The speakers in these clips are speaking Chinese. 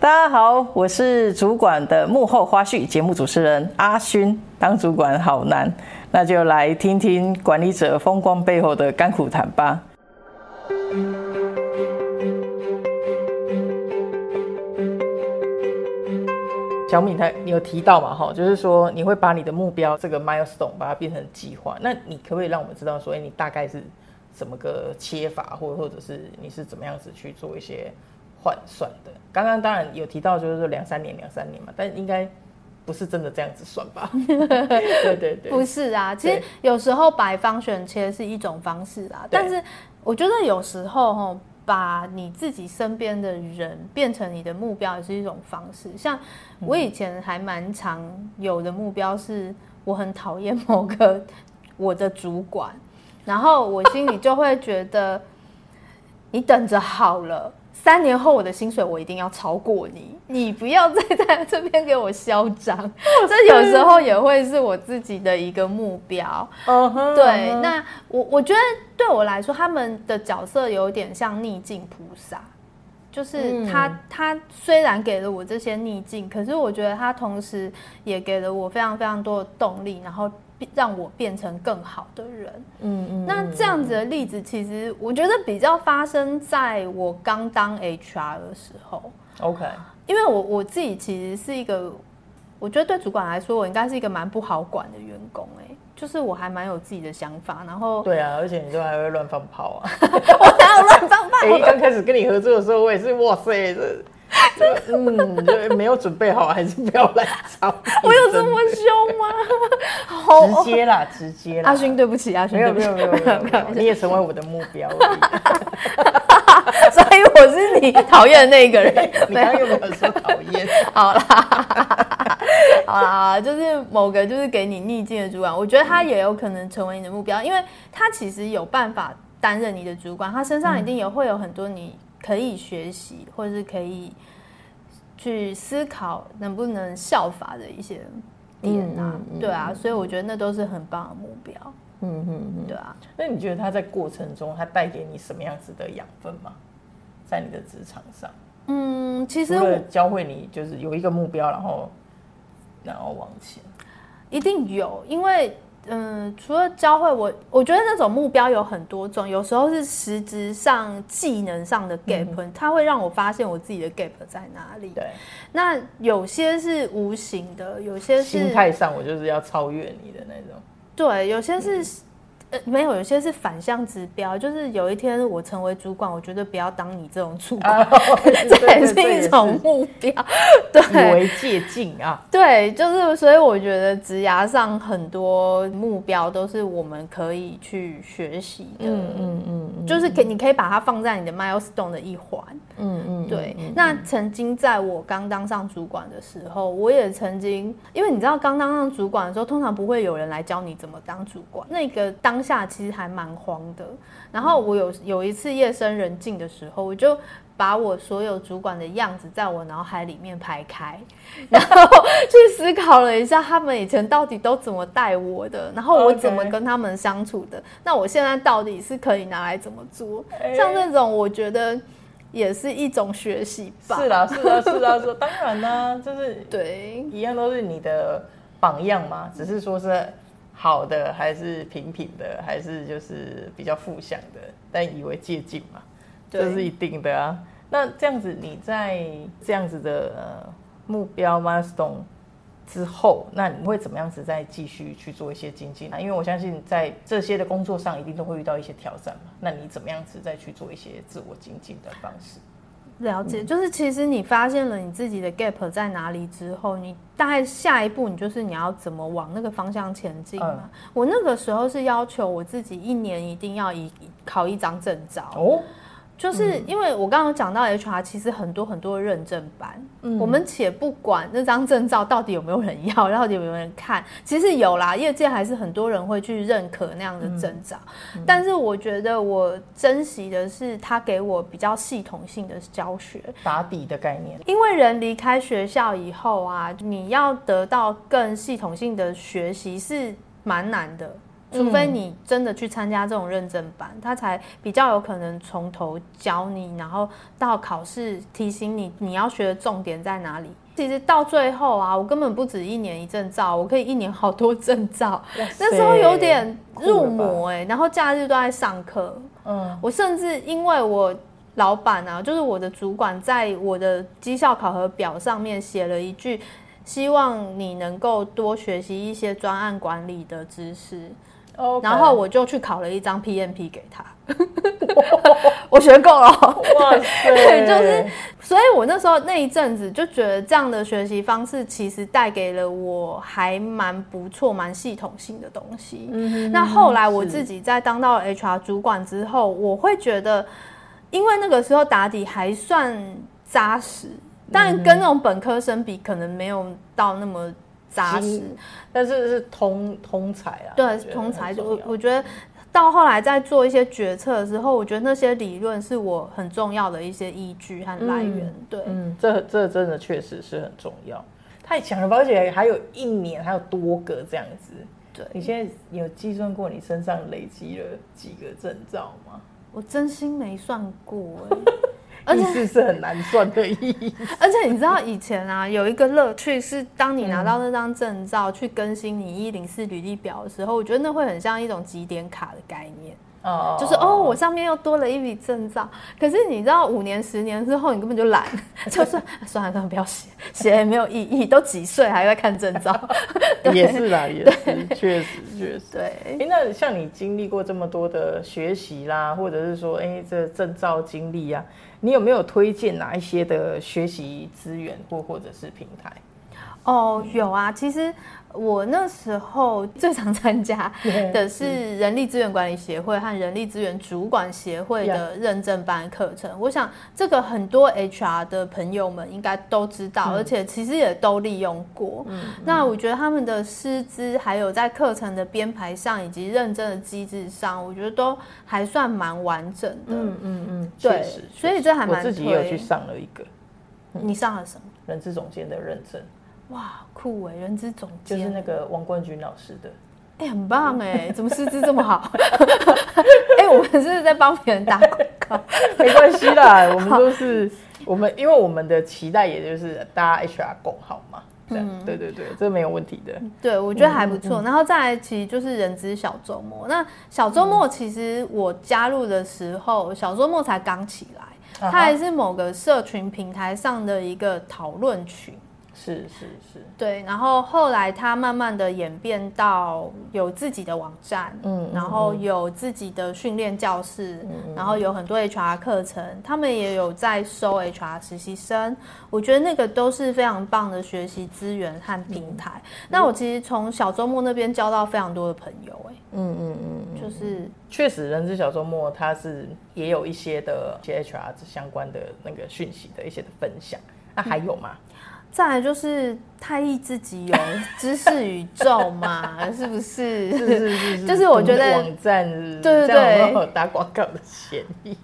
大家好，我是主管的幕后花絮节目主持人阿勋。当主管好难，那就来听听管理者风光背后的甘苦谈吧。小敏他你有提到嘛？哈，就是说你会把你的目标这个 milestone 把它变成计划。那你可不可以让我们知道说，哎，你大概是怎么个切法，或或者是你是怎么样子去做一些？换算的，刚刚当然有提到，就是说两三年、两三年嘛，但应该不是真的这样子算吧？对对对，不是啊。其实有时候摆方选切是一种方式啊，但是我觉得有时候哈，把你自己身边的人变成你的目标也是一种方式。像我以前还蛮常有的目标是，我很讨厌某个我的主管，然后我心里就会觉得，你等着好了。三年后我的薪水我一定要超过你，你不要再在这边给我嚣张。这有时候也会是我自己的一个目标。Uh 对，uh. 那我我觉得对我来说，他们的角色有点像逆境菩萨，就是他、嗯、他虽然给了我这些逆境，可是我觉得他同时也给了我非常非常多的动力，然后。让我变成更好的人，嗯嗯。那这样子的例子，其实我觉得比较发生在我刚当 HR 的时候。OK，因为我我自己其实是一个，我觉得对主管来说，我应该是一个蛮不好管的员工。哎，就是我还蛮有自己的想法，然后对啊，而且你都还会乱放炮啊！我哪有乱放炮？哎，刚开始跟你合作的时候，我也是哇塞这。嗯，就没有准备好，还是不要来找。我有这么凶吗？直接啦，直接啦。阿勋，对不起，阿勋，没有没有没有没有你也成为我的目标了。所以我是你讨厌的那一个人。你刚刚有没有说讨厌？好啦，好啦，就是某个就是给你逆境的主管，我觉得他也有可能成为你的目标，因为他其实有办法担任你的主管，他身上一定也会有很多你。可以学习，或者是可以去思考能不能效法的一些点啊，嗯嗯、对啊，所以我觉得那都是很棒的目标。嗯嗯嗯，对啊。那你觉得他在过程中，他带给你什么样子的养分吗？在你的职场上？嗯，其实我教会你就是有一个目标，然后然后往前，一定有，因为。嗯，除了教会我，我觉得那种目标有很多种，有时候是实质上技能上的 gap，嗯，它会让我发现我自己的 gap 在哪里。对，那有些是无形的，有些是心态上，我就是要超越你的那种。对，有些是。嗯呃，没有，有些是反向指标，就是有一天我成为主管，我绝对不要当你这种主管，哦、这也是一种目标，对，以为借镜啊，对，就是所以我觉得职涯上很多目标都是我们可以去学习的，嗯嗯嗯，就是可你可以把它放在你的 milestone 的一环，嗯嗯，对。那曾经在我刚当上主管的时候，我也曾经，因为你知道刚当上主管的时候，通常不会有人来教你怎么当主管，那个当。当下其实还蛮慌的，然后我有有一次夜深人静的时候，我就把我所有主管的样子在我脑海里面排开，然后去思考了一下他们以前到底都怎么带我的，然后我怎么跟他们相处的，那我现在到底是可以拿来怎么做？像这种我觉得也是一种学习吧。是啦，是啦，是啦，是 当然啦，就是对，一样都是你的榜样嘛，只是说是。好的还是平平的，还是就是比较负向的，但以为借鉴嘛，这是一定的啊。那这样子你在这样子的呃目标 milestone 之后，那你会怎么样子再继续去做一些精进啊？因为我相信在这些的工作上一定都会遇到一些挑战嘛。那你怎么样子再去做一些自我精进的方式？了解，就是其实你发现了你自己的 gap 在哪里之后，你大概下一步你就是你要怎么往那个方向前进嘛。嗯。我那个时候是要求我自己一年一定要一考一张证照。哦。就是因为我刚刚讲到 HR，其实很多很多认证班，嗯，我们且不管那张证照到底有没有人要，到底有没有人看，其实有啦，业界还是很多人会去认可那样的证照。嗯，但是我觉得我珍惜的是他给我比较系统性的教学，打底的概念。因为人离开学校以后啊，你要得到更系统性的学习是蛮难的。除非你真的去参加这种认证班，他才比较有可能从头教你，然后到考试提醒你你要学的重点在哪里。其实到最后啊，我根本不止一年一证照，我可以一年好多证照。那时候有点入魔哎、欸，然后假日都在上课。嗯，我甚至因为我老板啊，就是我的主管，在我的绩效考核表上面写了一句，希望你能够多学习一些专案管理的知识。Okay. 然后我就去考了一张 PMP 给他，我学够了。哇塞！就是，所以我那时候那一阵子就觉得这样的学习方式其实带给了我还蛮不错、蛮系统性的东西。嗯，那后来我自己在当到 HR 主管之后，我会觉得，因为那个时候打底还算扎实，但跟那种本科生比，可能没有到那么。扎实，但是是通通才啊。对，通才。我我觉得到后来在做一些决策的时候，我觉得那些理论是我很重要的一些依据和来源。嗯、对，嗯，这这真的确实是很重要。太强了，而且还有一年，还有多个这样子。对，你现在有计算过你身上累积了几个证照吗？我真心没算过。意思是很难算的意义，而且你知道以前啊，有一个乐趣是，当你拿到那张证照去更新你一零四履历表的时候，我觉得那会很像一种几点卡的概念。哦，就是哦，我上面又多了一笔证照。可是你知道，五年、十年之后，你根本就懒，就算算了，算了，不要写，写也没有意义。都几岁还在看证照？也是啦，也是，确实，确实。对。哎，那像你经历过这么多的学习啦，或者是说，哎，这证照经历啊，你有没有推荐哪一些的学习资源或或者是平台？哦，有啊，其实。我那时候最常参加 的是人力资源管理协会和人力资源主管协会的认证班课程。我想这个很多 HR 的朋友们应该都知道，而且其实也都利用过。那我觉得他们的师资还有在课程的编排上以及认证的机制上，我觉得都还算蛮完整的。嗯嗯嗯，对，所以这还蛮。我自己也有去上了一个。你上了什么？人资总监的认证。哇，酷哎！人资总监就是那个王冠军老师的，哎、欸，很棒哎！怎么师资这么好？哎、欸，我们是在帮别人打广告？没关系啦，我们都是我们，因为我们的期待也就是大家 HR 共好嘛。嗯，对对对，这没有问题的。对，我觉得还不错。嗯、然后再来，其实就是人资小周末。那小周末其实我加入的时候，小周末才刚起来，它还是某个社群平台上的一个讨论群。是是是，对，然后后来他慢慢的演变到有自己的网站，嗯，然后有自己的训练教室，嗯，然后有很多 HR 课程，他们也有在收 HR 实习生，我觉得那个都是非常棒的学习资源和平台。嗯，那我其实从小周末那边交到非常多的朋友，哎，嗯嗯嗯，就是确实人资小周末他是也有一些的一些 HR 相关的那个讯息的一些的分享，那还有吗？嗯再来就是太意自己有 知识宇宙嘛，是不是？是是是是，就是我觉得网站对对对，有打广告的嫌疑。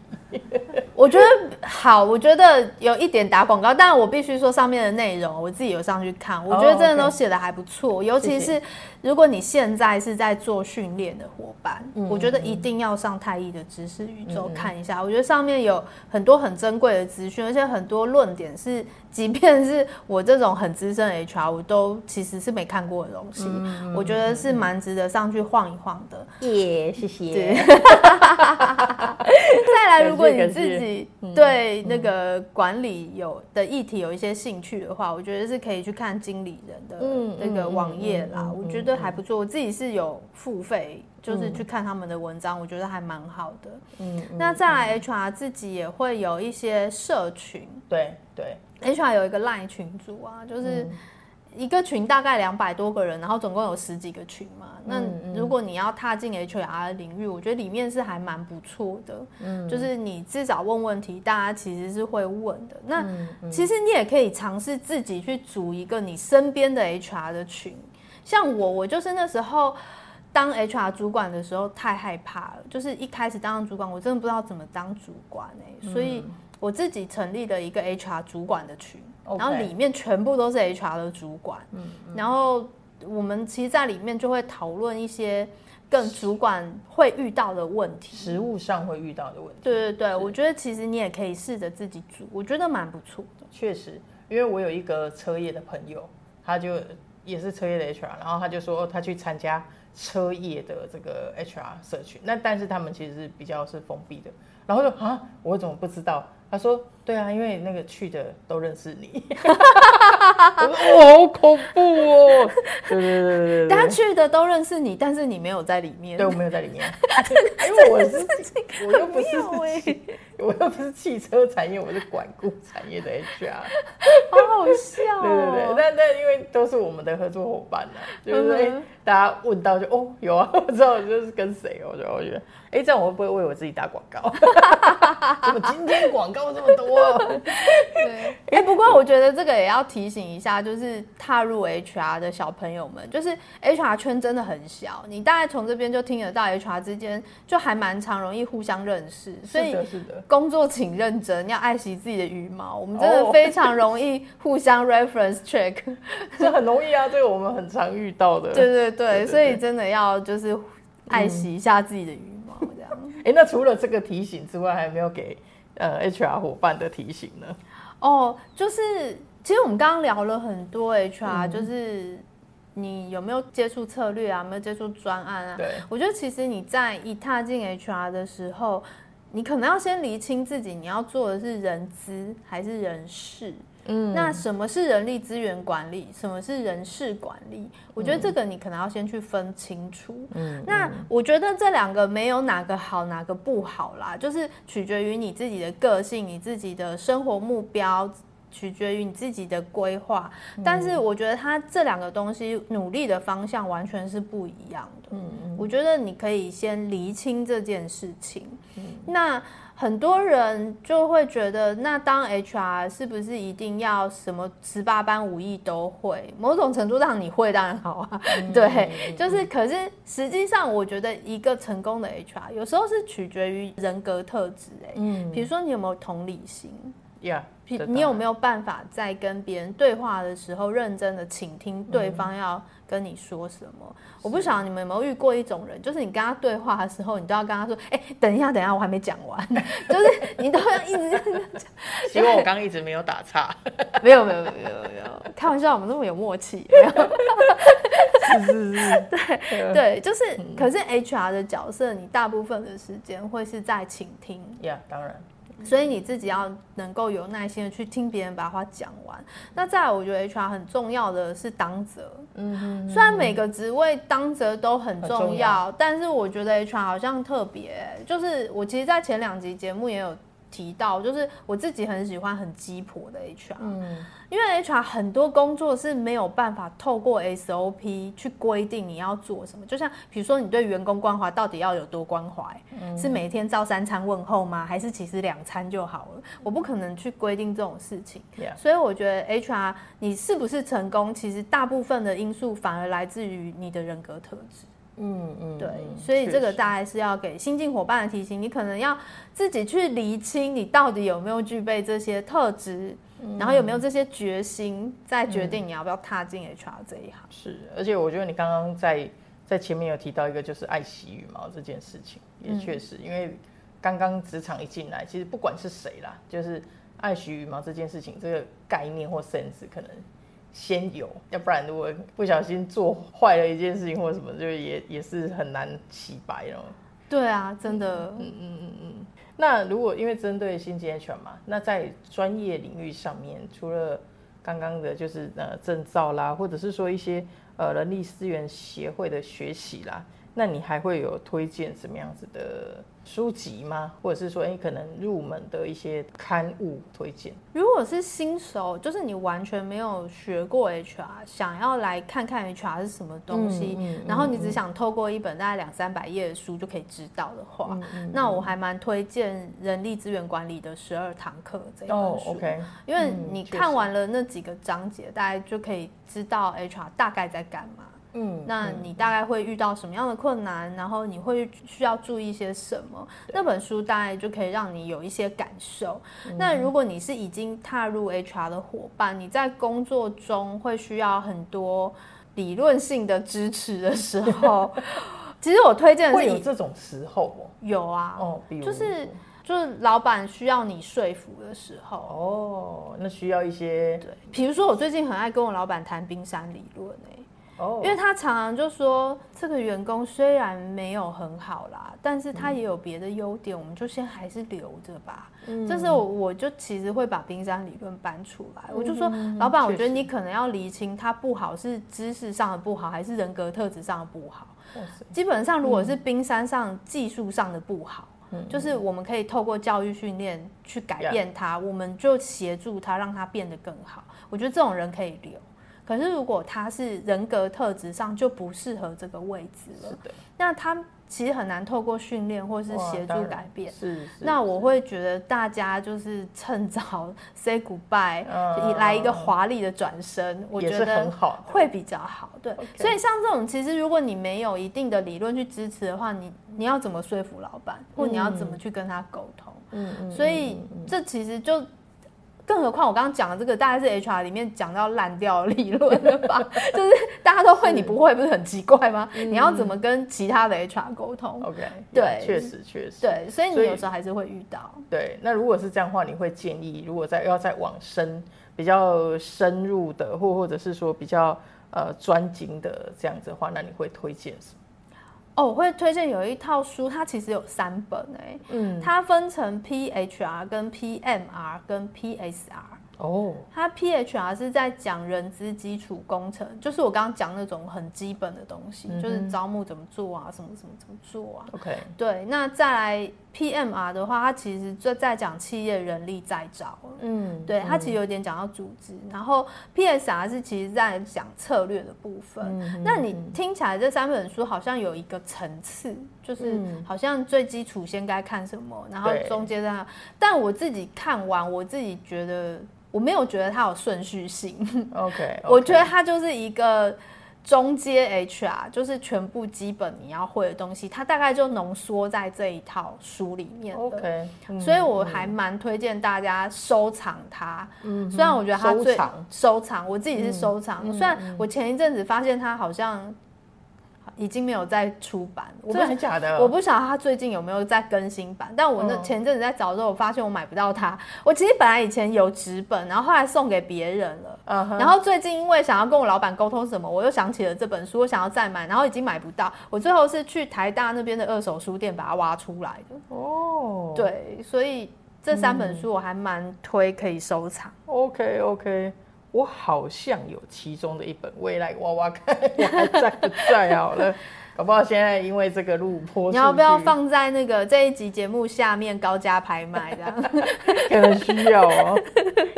我觉得好，我觉得有一点打广告，但我必须说上面的内容，我自己有上去看，我觉得真的都写的还不错。Oh, okay. 尤其是如果你现在是在做训练的伙伴，嗯，我觉得一定要上太医的知识宇宙看一下。嗯，我觉得上面有很多很珍贵的资讯，而且很多论点是，即便是我这种很资深的 HR，我都其实是没看过的东西。嗯，我觉得是蛮值得上去晃一晃的。耶，谢谢。再来，如果你自己对那个管理有的议题有一些兴趣的话，我觉得是可以去看经理人的那个网页啦。我觉得还不错，我自己是有付费，就是去看他们的文章，我觉得还蛮好的。嗯，那再来，HR 自己也会有一些社群。对对，HR 有一个 LINE 群组啊，就是。一个群大概两百多个人，然后总共有十几个群嘛。那如果你要踏进 HR 的领域，我觉得里面是还蛮不错的。嗯，就是你至少问问题，大家其实是会问的。那其实你也可以尝试自己去组一个你身边的 HR 的群。像我，我就是那时候当 HR 主管的时候太害怕了，就是一开始当主管，我真的不知道怎么当主管欸，所以我自己成立了一个 HR 主管的群。然后里面全部都是 HR 的主管，嗯，嗯，然后我们其实，在里面就会讨论一些更主管会遇到的问题，实务上会遇到的问题。对对对，我觉得其实你也可以试着自己煮，我觉得蛮不错的。确实，因为我有一个车业的朋友，他就也是车业的 HR，然后他就说他去参加车业的这个 HR 社群，那但是他们其实是比较是封闭的，然后就啊，我怎么不知道？他说：“对啊，因为那个去的都认识你。”我说：“哇，好恐怖哦！”对对对对对，他去的都认识你，但是你没有在里面。对，我没有在里面，因为我是我又不是我又不是汽车产业，我是管顾产业的 HR，好好笑哦。对对对，但但因为都是我们的合作伙伴呢，就是大家问到就哦有啊，我知道就是跟谁，我就我觉得。哎，这样我会不会为我自己打广告？怎么今天广告这么多？对，哎，不过我觉得这个也要提醒一下，就是踏入 HR 的小朋友们，就是 HR 圈真的很小，你大概从这边就听得到 HR 之间就还蛮常容易互相认识，所以是的，工作请认真，要爱惜自己的羽毛。我们真的非常容易互相 reference check，这很容易啊，这个我们很常遇到的。对对对，所以真的要就是爱惜一下自己的羽毛。这样 哎，那除了这个提醒之外，还有没有给呃 HR 伙伴的提醒呢？哦，就是其实我们刚刚聊了很多 HR，、嗯、就是你有没有接触策略啊，有没有接触专案啊？对，我觉得其实你在一踏进 HR 的时候，你可能要先厘清自己你要做的是人资还是人事。嗯，那什么是人力资源管理？什么是人事管理？我觉得这个你可能要先去分清楚。嗯，那我觉得这两个没有哪个好，哪个不好啦，就是取决于你自己的个性、你自己的生活目标，取决于你自己的规划。但是我觉得它这两个东西努力的方向完全是不一样的。嗯，我觉得你可以先厘清这件事情。嗯，那。很多人就会觉得，那当 HR 是不是一定要什么十八般武艺都会？某种程度上你会当然好啊，嗯、对，就是。可是实际上，我觉得一个成功的 HR 有时候是取决于人格特质，哎，嗯，比如说你有没有同理心，Yeah，你有没有办法在跟别人对话的时候认真的倾听对方要跟你说什么？嗯、我不晓得你们有没有遇过一种人，就是你跟他对话的时候，你都要跟他说：“哎、欸，等一下，等一下，我还没讲完。”就是你都要一直这样讲。结果我刚刚一直没有打岔。没有，没有，没有，没有，没有。开玩笑，我们那么有默契。没有。是是是。对对，就是，可是 HR 的角色，你大部分的时间会是在倾听。Yeah，当然。所以你自己要能够有耐心的去听别人把话讲完。那再来，我觉得 HR 很重要的是当责。嗯哼。虽然每个职位当责都很重要，重要，但是我觉得 HR 好像特别，就是我其实，在前两集节目也有提到，就是我自己很喜欢很鸡婆的 HR。嗯。因为 HR 很多工作是没有办法透过 SOP 去规定你要做什么，就像比如说你对员工关怀到底要有多关怀，嗯、是每天照三餐问候吗？还是其实两餐就好了？我不可能去规定这种事情。所以我觉得 HR 你是不是成功，其实大部分的因素反而来自于你的人格特质。嗯嗯，对，所以这个大概是要给新进伙伴的提醒，你可能要自己去厘清你到底有没有具备这些特质。然后有没有这些决心，再决定你要不要踏进 HR 这一行？嗯、是，而且我觉得你刚刚在在前面有提到一个，就是爱惜羽毛这件事情，也确实，因为刚刚职场一进来，其实不管是谁啦，就是爱惜羽毛这件事情，这个概念或 sense 可能先有，要不然如果不小心做坏了一件事情或什么，就也也是很难洗白了。对啊，真的，嗯嗯嗯嗯。那如果因为针对新进 HR 嘛，那在专业领域上面，除了刚刚的就是呃证照啦，或者是说一些呃人力资源协会的学习啦，那你还会有推荐什么样子的？书籍吗？或者是说，哎、欸，可能入门的一些刊物推荐？如果是新手，就是你完全没有学过 HR，想要来看看 HR 是什么东西，嗯嗯、然后你只想透过一本大概两三百页的书就可以知道的话，那我还蛮推荐《人力资源管理的十二堂课》这本书。哦，OK，因为你看完了那几个章节，大概就可以知道 HR 大概在干嘛。嗯，那你大概会遇到什么样的困难？然后你会需要注意些什么？那本书大概就可以让你有一些感受。那如果你是已经踏入 HR 的伙伴，你在工作中会需要很多理论性的支持的时候，其实我推荐会有这种时候哦，有啊，哦，比如就是就是老板需要你说服的时候哦，那需要一些对，比如说我最近很爱跟我老板谈冰山理论哎。哦，因为他常常就说，这个员工虽然没有很好啦，但是他也有别的优点，嗯、我们就先还是留着吧。嗯，这时候我就其实会把冰山理论搬出来，嗯、我就说，老板，我觉得你可能要厘清他不好是知识上的不好，还是人格特质上的不好。基本上，如果是冰山上技术上的不好，嗯、就是我们可以透过教育训练去改变他，嗯、我们就协助他，让他变得更好。我觉得这种人可以留。可是，如果他是人格特质上就不适合这个位置了，是的，那他其实很难透过训练或是协助改变。是，是，那我会觉得大家就是趁早 say goodbye，嗯，来一个华丽的转身，我觉得很好，会比较好。对，所以像这种，其实如果你没有一定的理论去支持的话，你你要怎么说服老板，或你要怎么去跟他沟通？嗯嗯，所以这其实就。更何况我刚刚讲的这个，大概是 HR 里面讲到烂掉理论了吧？就是大家都会，你不会，不是很奇怪吗？你要怎么跟其他的 HR 沟通？OK，对，确实确实，对，所以你有时候还是会遇到。对，那如果是这样的话，你会建议，如果再要再往深、比较深入的，或或者是说比较呃专精的这样子的话，那你会推荐什么？哦，我会推荐有一套书，它其实有三本哎，嗯，它分成 PHR 跟 PMR 跟 PSR。哦，它 PHR 是在讲人资基础工程，就是我刚刚讲那种很基本的东西，嗯、就是招募怎么做啊，什么什么怎么做啊。OK，对，那再来 PMR 的话，它其实就在讲企业人力再招，嗯，对，它其实有点讲到组织，嗯、然后 PSR 是其实在讲策略的部分。嗯、那你听起来这三本书好像有一个层次，就是好像最基础先该看什么，然后中间这样，对但我自己看完，我自己觉得。我没有觉得它有顺序性，OK，我觉得它就是一个中阶 HR，就是全部基本你要会的东西，它大概就浓缩在这一套书里面 OK，所以我还蛮推荐大家收藏它。嗯，虽然我觉得它最收藏，收藏，我自己是收藏。虽然我前一阵子发现它好像。已经没有再出版，我不很假的，我不晓得他最近有没有在更新版。但我那前阵子在找的时候，我发现我买不到它。我其实本来以前有纸本，然后后来送给别人了。Uh. 然后最近因为想要跟我老板沟通什么，我又想起了这本书，我想要再买，然后已经买不到。我最后是去台大那边的二手书店把它挖出来的。哦，oh. 对，所以这三本书我还蛮推，可以收藏。OK OK。我好像有其中的一本，我也来挖挖看，我还在不在？好了，搞不好现在因为这个录播，你要不要放在那个这一集节目下面高价拍卖这样？可能需要哦，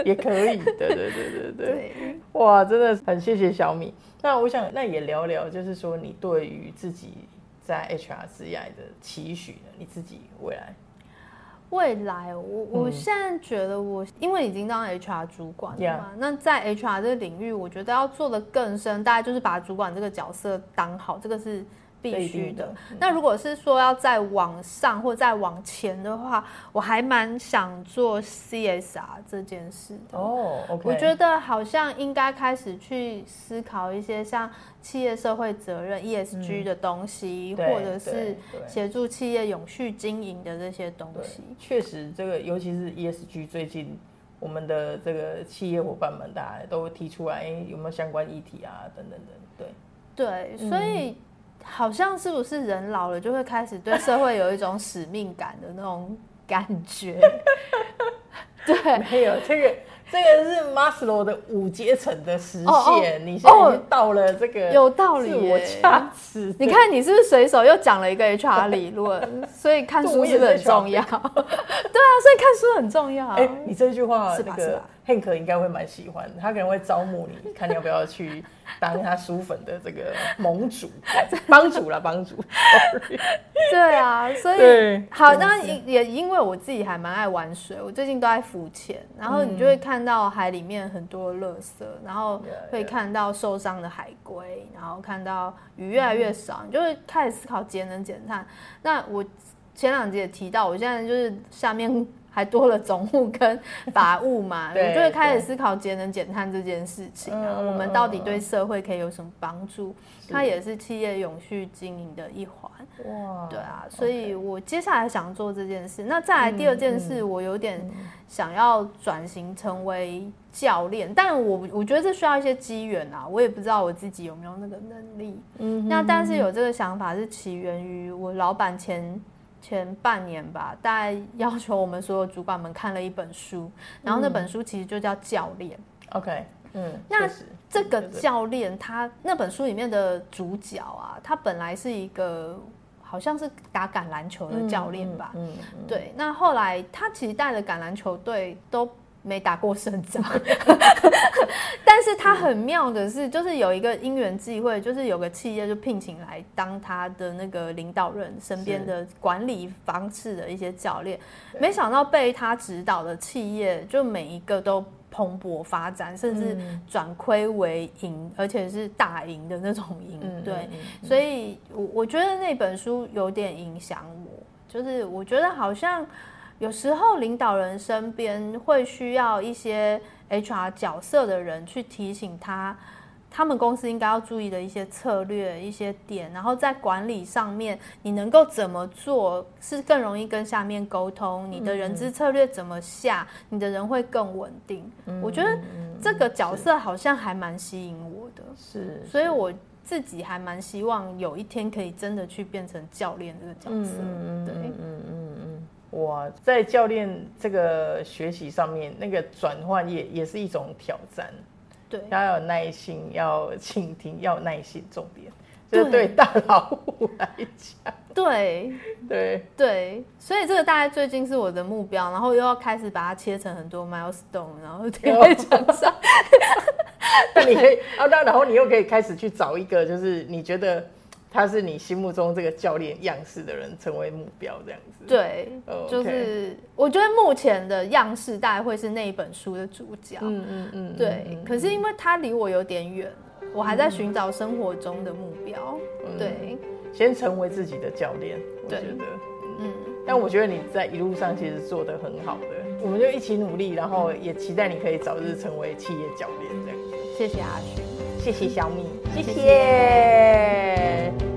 也可以。对对对对对，对哇，真的很谢谢小米。那我想，那也聊聊，就是说你对于自己在 HR 职涯的期许呢？你自己未来。未来，我我现在觉得我因为已经当 HR 主管了嘛.那在 HR 这个领域，我觉得要做的更深，大概就是把主管这个角色当好，这个是。必须的。那如果是说要再往上或再往前的话，我还蛮想做 CSR 这件事的。哦，oh. 我觉得好像应该开始去思考一些像企业社会责任 ESG 的东西，嗯、或者是协助企业永续经营的这些东西。确实，这个尤其是 ESG，最近我们的这个企业伙伴们大家都提出来，有没有相关议题啊？等等等。对，对，所以。嗯好像是不是人老了就会开始对社会有一种使命感的那种感觉？对，没有这个。这个是马斯洛的五阶层的实现，你现在已经到了这个有道理耶。你看你是不是随手又讲了一个 HR 理论？所以看书是不是很重要？对啊，所以看书很重要。哎，你这句话是吧？那个 Hank 应该会蛮喜欢，他可能会招募你，看你要不要去当他书粉的这个盟主、帮主了，帮主。对啊，所以好，那也因为我自己还蛮爱玩水，我最近都在浮潜，然后你就会看。看到海里面很多垃圾，然后会看到受伤的海龟，然后看到鱼越来越少，你就会开始思考节能减碳。那我前两集也提到，我现在就是下面。还多了总务跟法务嘛，我就会开始思考节能减碳这件事情啊，我们到底对社会可以有什么帮助？它也是企业永续经营的一环。哇，对啊，所以我接下来想做这件事。那再来第二件事，我有点想要转型成为教练，但我我觉得这需要一些机缘啊，我也不知道我自己有没有那个能力。嗯，那但是有这个想法是起源于我老板前。前半年吧，大概要求我们所有主管们看了一本书，然后那本书其实就叫教练。OK，嗯，那这个教练他那本书里面的主角啊，他本来是一个好像是打橄榄球的教练吧，嗯，对。那后来他其实带的橄榄球队都。没打过胜仗，但是他很妙的是，就是有一个因缘际会，就是有个企业就聘请来当他的那个领导人身边的管理方式的一些教练，没想到被他指导的企业就每一个都蓬勃发展，甚至转亏为盈，而且是大赢的那种赢。对，所以我我觉得那本书有点影响我，就是我觉得好像。有时候领导人身边会需要一些 HR 角色的人去提醒他，他们公司应该要注意的一些策略、一些点，然后在管理上面，你能够怎么做是更容易跟下面沟通？你的人资策略怎么下，你的人会更稳定？我觉得这个角色好像还蛮吸引我的，是，所以我自己还蛮希望有一天可以真的去变成教练这个角色，对，哇，在教练这个学习上面，那个转换也也是一种挑战。对，要有耐心，要倾听，要有耐心，重点就是对大老虎来讲。对 对对，所以这个大概最近是我的目标，然后又要开始把它切成很多 milestone，然后贴在墙上。那你可以啊，那然后你又可以开始去找一个，就是你觉得。他是你心目中这个教练样式的人，成为目标这样子。对，oh. 就是我觉得目前的样式大概会是那一本书的主角。嗯嗯嗯。对，嗯、可是因为他离我有点远，嗯、我还在寻找生活中的目标。嗯、对，先成为自己的教练，我觉得。嗯。但我觉得你在一路上其实做得很好的，我们就一起努力，然后也期待你可以早日成为企业教练这样子。谢谢阿勋，谢谢小米，谢谢。